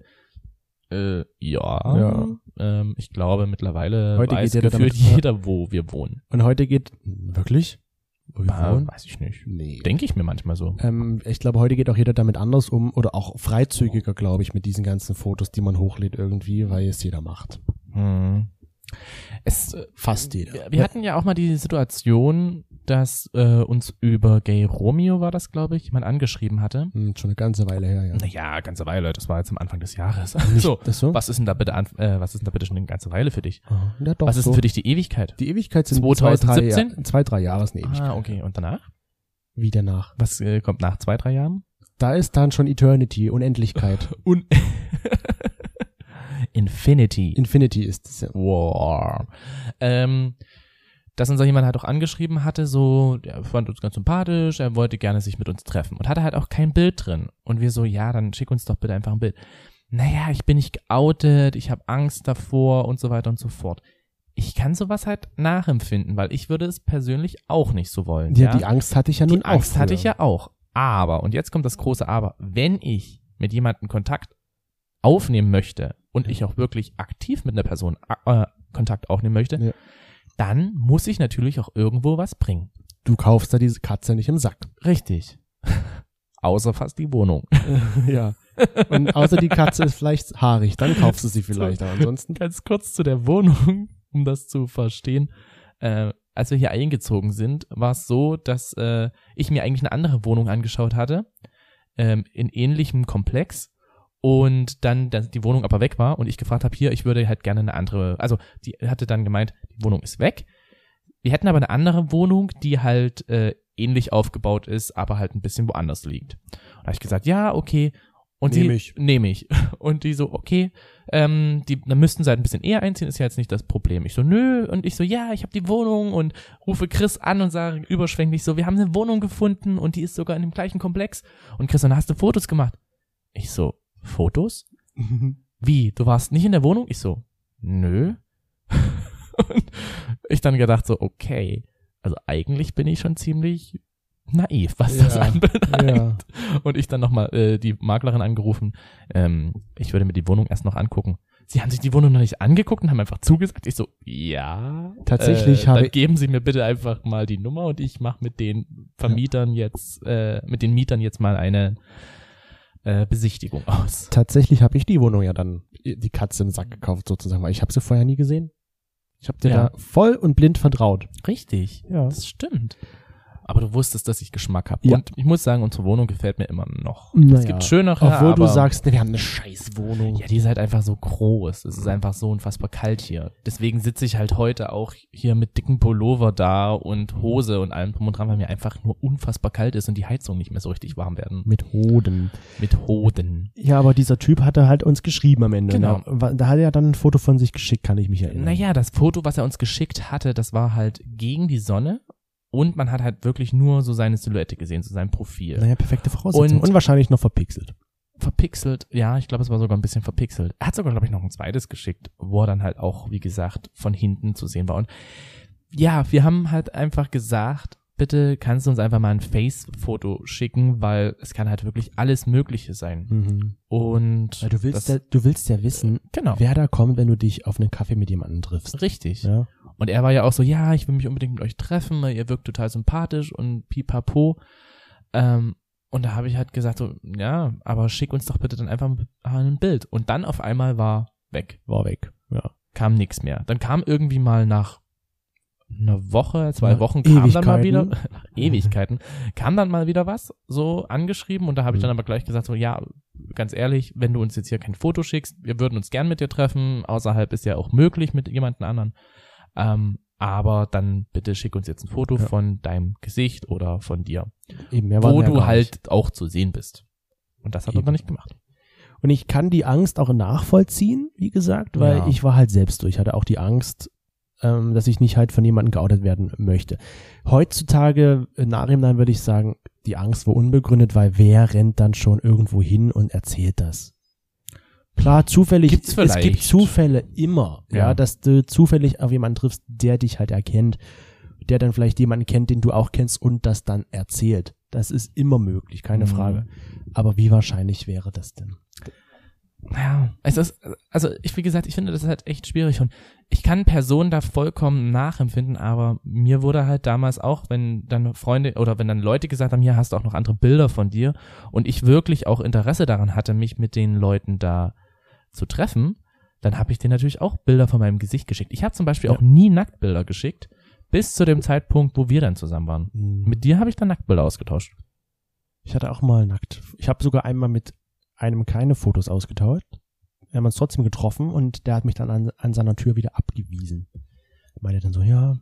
äh, ja, Ja. Ähm, ich glaube mittlerweile Heute weiß geht gefühlt damit- jeder, wo wir wohnen. Und heute geht, wirklich? Wo wir Ah, wohnen? weiß ich nicht. Nee. Denke ich mir manchmal so. Ähm, ich glaube, heute geht auch jeder damit anders um oder auch freizügiger, glaube ich, mit diesen ganzen Fotos, die man hochlädt irgendwie, weil es jeder macht. Hm. Es, äh, Fast jeder. wir, wir hatten ja auch mal die Situation, dass äh, uns über Gay Romeo war das, glaube ich, jemand angeschrieben hatte. Hm, schon eine ganze Weile her, ja. Naja, ganze Weile, das war jetzt am Anfang des Jahres. Nicht so, das so? was ist denn da bitte an, äh, was ist denn da bitte schon eine ganze Weile für dich? Ja, doch, was ist so. denn für dich die Ewigkeit? Die Ewigkeit sind 2017? Zwei, drei, zwei, drei Jahre ist eine Ewigkeit. Ah, okay. Und danach? Wie danach? Was äh, kommt nach zwei, drei Jahren? Da ist dann schon Eternity, Unendlichkeit. Un Infinity. Infinity ist es ja. War. Ähm, dass uns da jemand halt auch angeschrieben hatte, so, der fand uns ganz sympathisch, er wollte gerne sich mit uns treffen und hatte halt auch kein Bild drin. Und wir so, ja, dann schick uns doch bitte einfach ein Bild. Naja, ich bin nicht geoutet, ich habe Angst davor und so weiter und so fort. Ich kann sowas halt nachempfinden, weil ich würde es persönlich auch nicht so wollen. Ja, Ja, die Angst hatte ich ja nun die Angst auch. hatte früher. ich ja auch. Aber, und jetzt kommt das große Aber, wenn ich mit jemandem Kontakt aufnehmen möchte und ich auch wirklich aktiv mit einer Person äh, Kontakt aufnehmen möchte, Ja. dann muss ich natürlich auch irgendwo was bringen. Du kaufst da diese Katze nicht im Sack. Richtig. Außer fast die Wohnung. ja. Und außer die Katze ist vielleicht haarig, dann kaufst du sie vielleicht. Aber ansonsten. Ganz kurz zu der Wohnung, um das zu verstehen. Äh, als wir hier eingezogen sind, war es so, dass äh, ich mir eigentlich eine andere Wohnung angeschaut hatte, ähm, in ähnlichem Komplex. Und dann dass die Wohnung aber weg war und ich gefragt habe, hier, ich würde halt gerne eine andere, also die hatte dann gemeint, die Wohnung ist weg. Wir hätten aber eine andere Wohnung, die halt äh, ähnlich aufgebaut ist, aber halt ein bisschen woanders liegt. Und da habe ich gesagt, ja, okay. Und Nehm die, ich. Nehme ich. Und die so, okay, ähm, die, dann müssten sie halt ein bisschen eher einziehen, ist ja jetzt nicht das Problem. Ich so, nö. Und ich so, ja, ich habe die Wohnung und rufe Chris an und sage überschwänglich so, wir haben eine Wohnung gefunden und die ist sogar in dem gleichen Komplex. Und Chris, dann hast du Fotos gemacht. Ich so, Fotos? Wie? Du warst nicht in der Wohnung? Ich so, nö. und ich dann gedacht so, okay, also eigentlich bin ich schon ziemlich naiv, was das Ja, anbelangt. ja. Und ich dann nochmal äh, die Maklerin angerufen, ähm, ich würde mir die Wohnung erst noch angucken. Sie haben sich die Wohnung noch nicht angeguckt und haben einfach zugesagt. Ich so, ja. Tatsächlich äh, habe dann geben Sie mir bitte einfach mal die Nummer und ich mache mit den Vermietern jetzt, äh, mit den Mietern jetzt mal eine äh, Besichtigung aus. Tatsächlich habe ich die Wohnung ja dann, die Katze im Sack gekauft sozusagen, weil ich habe sie vorher nie gesehen. Ich habe dir Ja. da voll und blind vertraut. Richtig. Ja. Das stimmt. Aber du wusstest, dass ich Geschmack habe. Ja. Und ich muss sagen, unsere Wohnung gefällt mir immer noch. Naja. Es gibt schönere, Obwohl aber du sagst, nee, wir haben eine scheiß Wohnung. Ja, die ist halt einfach so groß. Es ist einfach so unfassbar kalt hier. Deswegen sitze ich halt heute auch hier mit dicken Pullover da und Hose und allem drum und dran, weil mir einfach nur unfassbar kalt ist und die Heizung nicht mehr so richtig warm werden. Mit Hoden. Mit Hoden. Ja, aber dieser Typ hatte halt uns geschrieben am Ende. Genau. Da, da hat er dann ein Foto von sich geschickt, kann ich mich erinnern. Naja, das Foto, was er uns geschickt hatte, das war halt gegen die Sonne und man hat halt wirklich nur so seine Silhouette gesehen, so sein Profil. Naja, perfekte Voraussetzung. Und- Und, wahrscheinlich noch verpixelt. verpixelt, ja, ich glaube, es war sogar ein bisschen verpixelt. Er hat sogar, glaube ich, noch ein zweites geschickt, wo er dann halt auch, wie gesagt, von hinten zu sehen war. Und ja, wir haben halt einfach gesagt, bitte kannst du uns einfach mal ein Face-Foto schicken, weil es kann halt wirklich alles Mögliche sein. Mhm. Und Weil du willst, das, ja, du willst ja wissen, genau, wer da kommt, wenn du dich auf einen Kaffee mit jemandem triffst. richtig. Ja. Und er war ja auch so, ja, ich will mich unbedingt mit euch treffen, weil ihr wirkt total sympathisch und pipapo. Ähm, und da habe ich halt gesagt, so, ja, aber schick uns doch bitte dann einfach mal ein Bild. Und dann auf einmal war weg, War weg. Ja. kam nichts mehr. Dann kam irgendwie mal nach einer Woche, zwei Wochen kam dann mal wieder, Ewigkeiten. nach Ewigkeiten, kam dann mal wieder was so angeschrieben und da habe ich dann Mhm. aber gleich gesagt, so, ja, ganz ehrlich, wenn du uns jetzt hier kein Foto schickst, wir würden uns gern mit dir treffen, außerhalb ist ja auch möglich mit jemandem anderen, ähm, aber dann bitte schick uns jetzt ein Foto Ja. von deinem Gesicht oder von dir, Eben, wo du halt nicht. auch zu sehen bist. Und das hat er Eben. aber nicht gemacht. Und ich kann die Angst auch nachvollziehen, wie gesagt, weil Ja. ich war halt selbst durch. Ich hatte auch die Angst, ähm, dass ich nicht halt von jemandem geoutet werden möchte. Heutzutage, im Nachhinein würde ich sagen, die Angst war unbegründet, weil wer rennt dann schon irgendwo hin und erzählt das? Klar, zufällig, Gibt's es gibt vielleicht. Zufälle immer, ja. Ja. dass du zufällig auf jemanden triffst, der dich halt erkennt, der dann vielleicht jemanden kennt, den du auch kennst und das dann erzählt. Das ist immer möglich, keine Mhm. Frage. Aber wie wahrscheinlich wäre das denn? Ja, es ist, also ich, wie gesagt, ich finde das halt echt schwierig und ich kann Personen da vollkommen nachempfinden, aber mir wurde halt damals auch, wenn dann Freunde oder wenn dann Leute gesagt haben, hier hast du auch noch andere Bilder von dir und ich wirklich auch Interesse daran hatte, mich mit den Leuten da zu treffen, dann habe ich denen natürlich auch Bilder von meinem Gesicht geschickt. Ich habe zum Beispiel Ja. auch nie Nacktbilder geschickt, bis zu dem Zeitpunkt, wo wir dann zusammen waren. Mit Mit dir habe ich dann Nacktbilder ausgetauscht. Ich hatte auch mal nackt. Ich habe sogar einmal mit einem keine Fotos ausgetauscht. Wir haben uns trotzdem getroffen und der hat mich dann an, an seiner Tür wieder abgewiesen. Meinte dann so, ja,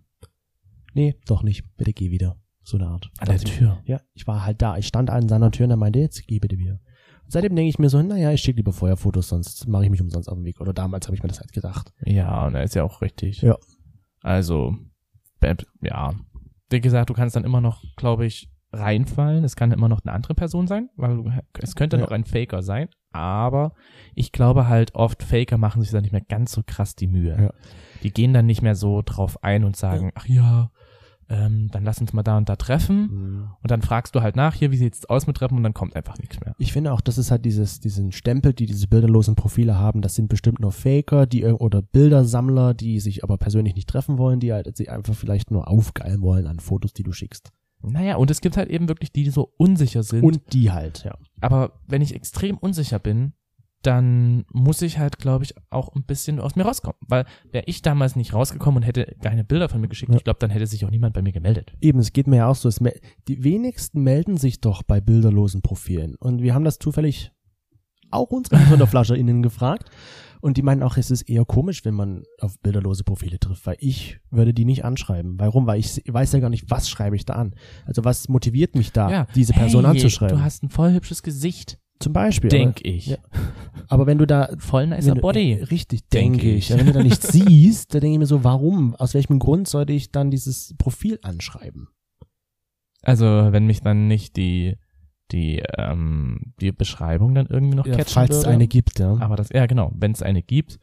nee, doch nicht, bitte geh wieder. So eine Art. An der Tür. Ja, ich war halt da. Ich stand an seiner Tür und er meinte, jetzt geh bitte wieder. Seitdem denke ich mir so, naja, ich schicke lieber vorher Fotos, sonst mache ich mich umsonst auf den Weg. Oder damals habe ich mir das halt gedacht. Ja, und er ist ja auch richtig. Ja. Also, ja. Wie gesagt, du kannst dann immer noch, glaube ich, reinfallen. Es kann immer noch eine andere Person sein, weil du, es könnte Ja. noch ein Faker sein. Aber ich glaube halt oft, Faker machen sich da nicht mehr ganz so krass die Mühe. Ja. Die gehen dann nicht mehr so drauf ein und sagen, ach ja, ähm, dann lass uns mal da und da treffen. Und dann fragst du halt nach, hier, wie sieht's aus mit Treffen? Und dann kommt einfach nichts mehr. Ich finde auch, das ist halt dieses, diesen Stempel, die diese bilderlosen Profile haben. Das sind bestimmt nur Faker, die oder Bildersammler, die sich aber persönlich nicht treffen wollen, die halt sich einfach vielleicht nur aufgeilen wollen an Fotos, die du schickst. Naja, und es gibt halt eben wirklich die, die so unsicher sind. Und die halt, ja. Aber wenn ich extrem unsicher bin, dann muss ich halt, glaube ich, auch ein bisschen aus mir rauskommen. Weil wäre ich damals nicht rausgekommen und hätte keine Bilder von mir geschickt, Ja. ich glaube, dann hätte sich auch niemand bei mir gemeldet. Eben, es geht mir ja auch so. Die wenigsten melden sich doch bei bilderlosen Profilen. Und wir haben das zufällig auch unsere SonderflascherInnen gefragt. Und die meinen auch, es ist eher komisch, wenn man auf bilderlose Profile trifft, weil ich würde die nicht anschreiben. Warum? Weil ich weiß ja gar nicht, was schreibe ich da an. Also was motiviert mich da, diese Person hey, anzuschreiben? Du hast ein voll hübsches Gesicht, Zum Beispiel. denk ich. ja. Aber wenn du da Voll nicer wenn du, Body. äh, Richtig, Denke denke ich. ich. Wenn du da nichts siehst, da denke ich mir so, warum? Aus welchem Grund sollte ich dann dieses Profil anschreiben? Also, wenn mich dann nicht die, die, ähm, die Beschreibung dann irgendwie noch Ja, catchen falls es würde. eine gibt, ja. Aber das, ja genau, wenn es eine gibt.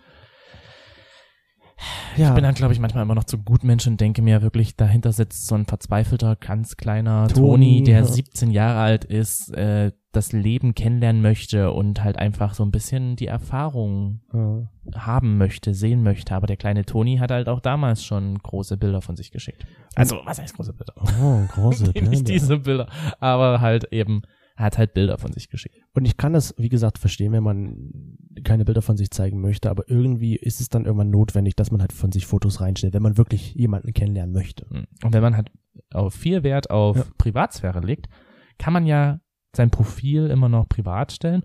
ja. Ich bin dann, glaube ich, manchmal immer noch zu Gutmensch und denke mir wirklich, dahinter sitzt so ein verzweifelter, ganz kleiner Toni, Toni, der ja. 17 Jahre alt ist, äh, das Leben kennenlernen möchte und halt einfach so ein bisschen die Erfahrung ja. haben möchte, sehen möchte. Aber der kleine Toni hat halt auch damals schon große Bilder von sich geschickt. Also, was heißt große Bilder? Oh, große nicht Bilder. diese Bilder, aber halt eben Er hat halt Bilder von sich geschickt. Und ich kann das, wie gesagt, verstehen, wenn man keine Bilder von sich zeigen möchte, aber irgendwie ist es dann irgendwann notwendig, dass man halt von sich Fotos reinstellt, wenn man wirklich jemanden kennenlernen möchte. Mhm. Und wenn man halt auf viel Wert auf Ja. Privatsphäre legt, kann man ja sein Profil immer noch privat stellen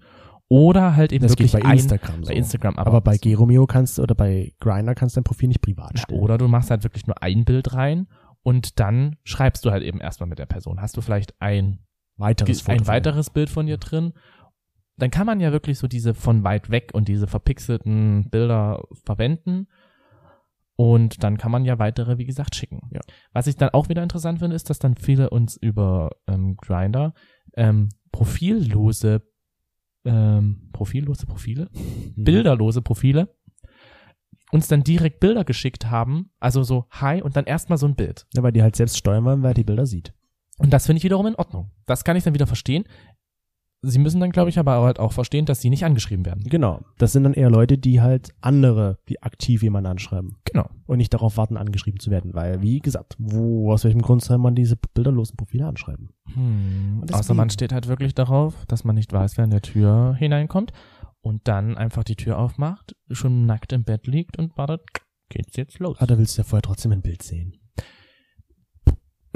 oder halt eben Das wirklich geht bei ein- Instagram so. bei Instagram. aber, bei Geromeo kannst du oder bei Grinder kannst du dein Profil nicht privat Ja, stellen. oder du machst halt wirklich nur ein Bild rein und dann schreibst du halt eben erstmal mit der Person. Hast du vielleicht ein, weiteres Foto ein weiteres Bild von dir drin? Dann kann man ja wirklich so diese von weit weg und diese verpixelten Bilder verwenden. Und dann kann man ja weitere, wie gesagt, schicken. Ja. Was ich dann auch wieder interessant finde, ist, dass dann viele uns über ähm, Grinder ähm, profillose, ähm, profillose Profile, Mhm. bilderlose Profile uns dann direkt Bilder geschickt haben, also so Hi und dann erstmal so ein Bild. Ja, weil die halt selbst steuern wollen, wer die Bilder sieht. Und das finde ich wiederum in Ordnung. Das kann ich dann wieder verstehen. Sie müssen dann, glaube ich, aber halt auch verstehen, dass sie nicht angeschrieben werden. Genau. Das sind dann eher Leute, die halt andere, die aktiv jemanden anschreiben Genau. und nicht darauf warten, angeschrieben zu werden. Weil, wie gesagt, wo, aus welchem Grund soll man diese bilderlosen Profile anschreiben? Hm. Außer man steht halt wirklich darauf, dass man nicht weiß, wer in der Tür hineinkommt und dann einfach die Tür aufmacht, schon nackt im Bett liegt und wartet, geht's jetzt los. Ah, da willst du ja vorher trotzdem ein Bild sehen.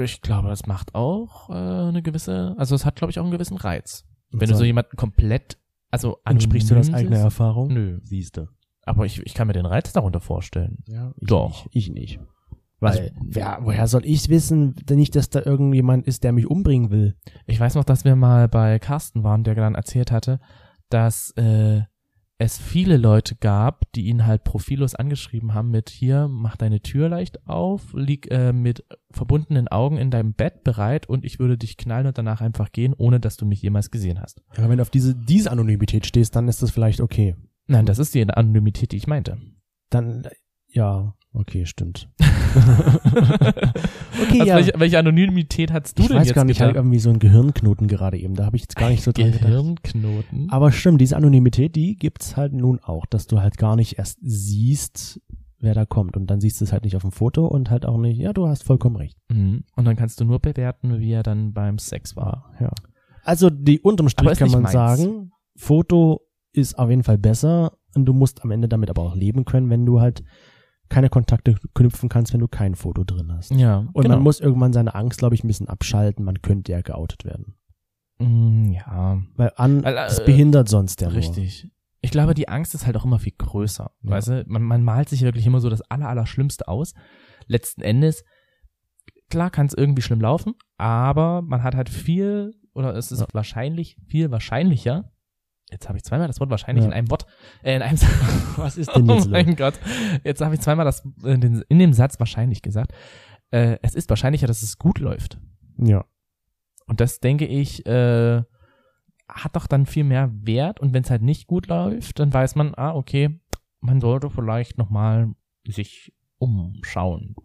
Ich glaube, das macht auch äh, eine gewisse, also es hat, glaube ich, auch einen gewissen Reiz. Wenn du so- jemanden komplett, also ansprichst du das eigene. Erfahrung? Nö. Siehst du. Aber ich, ich kann mir den Reiz darunter vorstellen. Ja, ich Doch. Nicht. Ich nicht. Weil, Also- wer, woher soll ich wissen, denn nicht, dass da irgendjemand ist, der mich umbringen will? Ich weiß noch, dass wir mal bei Carsten waren, der dann erzählt hatte, dass äh, es viele Leute gab, die ihn halt profillos angeschrieben haben mit hier, mach deine Tür leicht auf, lieg äh, mit verbundenen Augen in deinem Bett bereit und ich würde dich knallen und danach einfach gehen, ohne dass du mich jemals gesehen hast. Ja, wenn du auf diese, diese Anonymität stehst, dann ist das vielleicht okay. Nein, das ist die Anonymität, die ich meinte. Dann, ja, okay, stimmt. Okay, okay, ja. welche, welche Anonymität hast du ich denn weiß jetzt gar nicht, ich hatte gedacht? irgendwie so einen Gehirnknoten gerade eben. Da habe ich jetzt gar nicht so dran gedacht. Gehirnknoten. Aber stimmt, diese Anonymität, die gibt's halt nun auch, dass du halt gar nicht erst siehst, wer da kommt. Und dann siehst du es halt nicht auf dem Foto und halt auch nicht, ja, du hast vollkommen recht. Mhm. Und dann kannst du nur bewerten, wie er dann beim Sex war. Ja. Also die unterm Strich kann man meins. sagen, Foto ist auf jeden Fall besser und du musst am Ende damit aber auch leben können, wenn du halt keine Kontakte knüpfen kannst, wenn du kein Foto drin hast. Ja, Und genau. man muss irgendwann seine Angst, glaube ich, ein bisschen abschalten. Man könnte ja geoutet werden. Mm, ja, Weil an, Weil, äh, das behindert sonst ja nur. richtig. Ich glaube, die Angst ist halt auch immer viel größer. Ja. Weißt du, man, man malt sich wirklich immer so das aller, aller Schlimmste aus. Letzten Endes, klar kann es irgendwie schlimm laufen, aber man hat halt viel, oder es ist Ja. wahrscheinlich viel wahrscheinlicher. Jetzt habe ich zweimal das Wort wahrscheinlich Ja. in einem Wort, äh, in einem Was ist denn jetzt Oh mein Gott. Jetzt habe ich zweimal das äh, den, in dem Satz wahrscheinlich gesagt. Äh, es ist wahrscheinlicher, dass es gut läuft. Ja. Und das denke ich, äh, hat doch dann viel mehr Wert. Und wenn es halt nicht gut läuft, dann weiß man, ah, okay, man sollte vielleicht nochmal sich umschauen.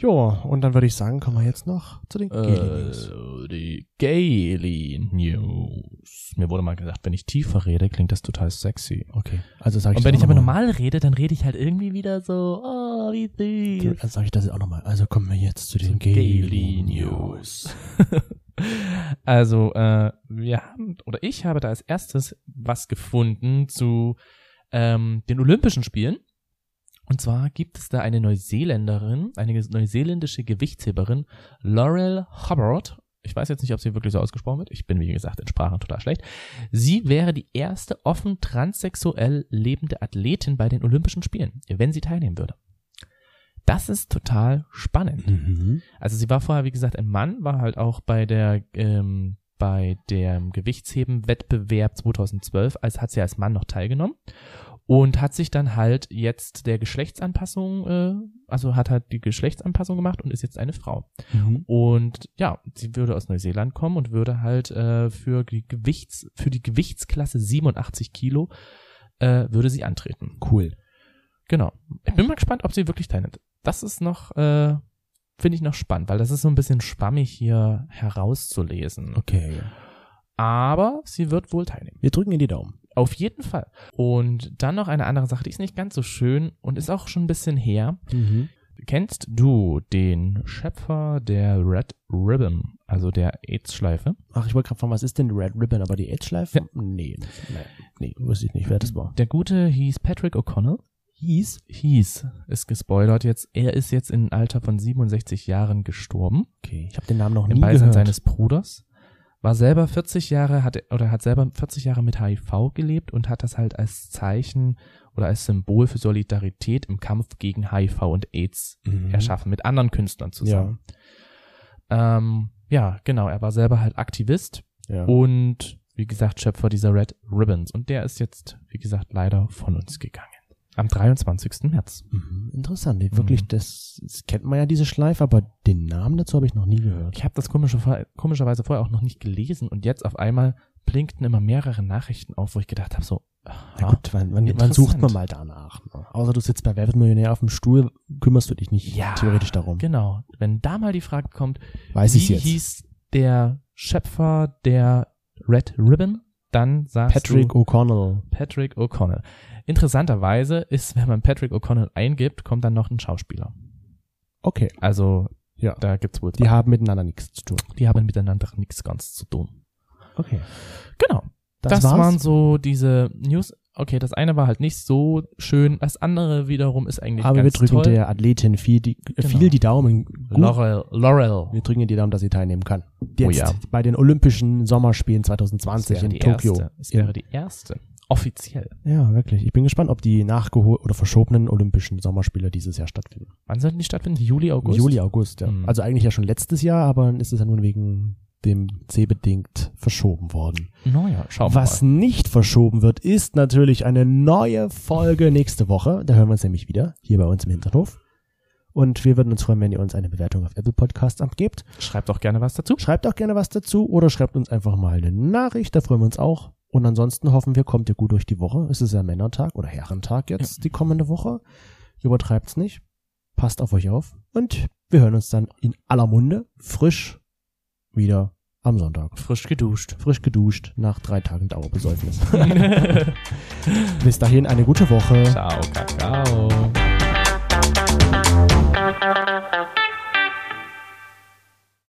Ja, und dann würde ich sagen, kommen wir jetzt noch zu den Gaily News. Äh, die Gaily News. Mir wurde mal gesagt, wenn ich tiefer rede, klingt das total sexy. Okay, also sage ich Und wenn ich aber normal rede, dann rede ich halt irgendwie wieder so, oh, wie süß. Dann sage ich das auch nochmal. Also kommen wir jetzt zu den Gaily News. also, äh, wir haben, oder ich habe da als erstes was gefunden zu ähm, den Olympischen Spielen. Und zwar gibt es da eine Neuseeländerin, eine neuseeländische Gewichtsheberin, Laurel Hubbard. Ich weiß jetzt nicht, ob sie wirklich so ausgesprochen wird. Ich bin, wie gesagt, in Sprachen total schlecht. Sie wäre die erste offen transsexuell lebende Athletin bei den Olympischen Spielen, wenn sie teilnehmen würde. Das ist total spannend. Mhm. Also sie war vorher, wie gesagt, ein Mann, war halt auch bei der ähm, bei dem Gewichtsheben-Wettbewerb 2012, als hat sie als Mann noch teilgenommen und hat sich dann halt jetzt der Geschlechtsanpassung, äh, also hat halt die Geschlechtsanpassung gemacht und ist jetzt eine Frau. Mhm. Und ja, sie würde aus Neuseeland kommen und würde halt äh, für die Gewichts für die Gewichtsklasse 87 Kilo äh, würde sie antreten. Cool. Genau. Ich bin mal gespannt, ob sie wirklich teilnimmt. Das ist noch, äh, finde ich noch spannend, weil das ist so ein bisschen schwammig hier herauszulesen. Okay. Aber sie wird wohl teilnehmen. Wir drücken in die Daumen. Auf jeden Fall. Und dann noch eine andere Sache, die ist nicht ganz so schön und ist auch schon ein bisschen her. Mhm. Kennst du den Schöpfer der Red Ribbon, also der AIDS-Schleife? Ach, ich wollte gerade fragen, was ist denn Red Ribbon, aber die Edge-Schleife? Ja. Nee, nee, nee, wusste ich nicht, wer das war. Der Gute hieß Patrick O'Connell. Hieß? Hieß, ist gespoilert jetzt. Er ist jetzt im Alter von 67 Jahren gestorben. Okay, ich habe den Namen noch nie Im Beisein gehört. seines Bruders. War selber 40 Jahre, hat, oder hat selber 40 Jahre mit HIV gelebt und hat das halt als Zeichen oder als Symbol für Solidarität im Kampf gegen HIV und AIDS Mhm. erschaffen, mit anderen Künstlern zusammen. Ja. Ähm, ja, genau, er war selber halt Aktivist Ja. und wie gesagt Schöpfer dieser Red Ribbons. Und der ist jetzt, wie gesagt, leider von uns gegangen. Am 23. März. Mhm, interessant. Wirklich, das, das kennt man ja diese Schleife, aber den Namen dazu habe ich noch nie gehört. Ich habe das komische, komischerweise vorher auch noch nicht gelesen und jetzt auf einmal blinkten immer mehrere Nachrichten auf, wo ich gedacht habe, so, Na aha, gut, wann, wann, wann sucht man mal danach? Ne? Außer du sitzt bei Wer wird Millionär auf dem Stuhl, kümmerst du dich nicht Ja, theoretisch darum. genau. Wenn da mal die Frage kommt, Weiß wie jetzt. hieß der Schöpfer der Red Ribbon, dann sagst Patrick du O'Connell. Patrick O'Connell. Interessanterweise ist, wenn man Patrick O'Connell eingibt, kommt dann noch ein Schauspieler. Okay, Also ja. da gibt's wohl Die haben miteinander nichts zu tun. die haben miteinander nichts ganz zu tun. Okay. Genau. Das, war's? waren so diese News. Okay, das eine war halt nicht so schön, das andere wiederum ist eigentlich Aber wir ganz drücken toll. der Athletin viel die, Genau. viel die Daumen. Gut. Laurel, Laurel. Wir drücken ihr die Daumen, dass sie teilnehmen kann. Jetzt Oh ja. bei den Olympischen Sommerspielen Das 2020 wäre in Tokio. Erste. Es wäre die erste. Offiziell. ja, wirklich. Ich bin gespannt, ob die nachgeholt oder verschobenen Olympischen Sommerspiele dieses Jahr stattfinden. Wann sollten die stattfinden? Juli, August? Juli, August, ja. Hm. Also eigentlich ja schon letztes Jahr, aber dann ist es ja nun wegen dem C bedingt verschoben worden. Naja, schauen wir Was mal. nicht verschoben wird, ist natürlich eine neue Folge nächste Woche. Da hören wir uns nämlich wieder, hier bei uns im Hinterhof. Und wir würden uns freuen, wenn ihr uns eine Bewertung auf Apple Podcasts abgebt. Schreibt auch gerne was dazu. Schreibt auch gerne was dazu oder schreibt uns einfach mal eine Nachricht, da freuen wir uns auch. Und ansonsten hoffen wir, kommt ihr gut durch die Woche. Es ist ja Männertag oder Herrentag jetzt, die kommende Woche. Übertreibt's nicht. Passt auf euch auf. Und wir hören uns dann in aller Munde frisch wieder am Sonntag. Frisch geduscht. Frisch geduscht nach drei Tagen Dauerbesäufnis. Bis dahin eine gute Woche. Ciao, Kakao.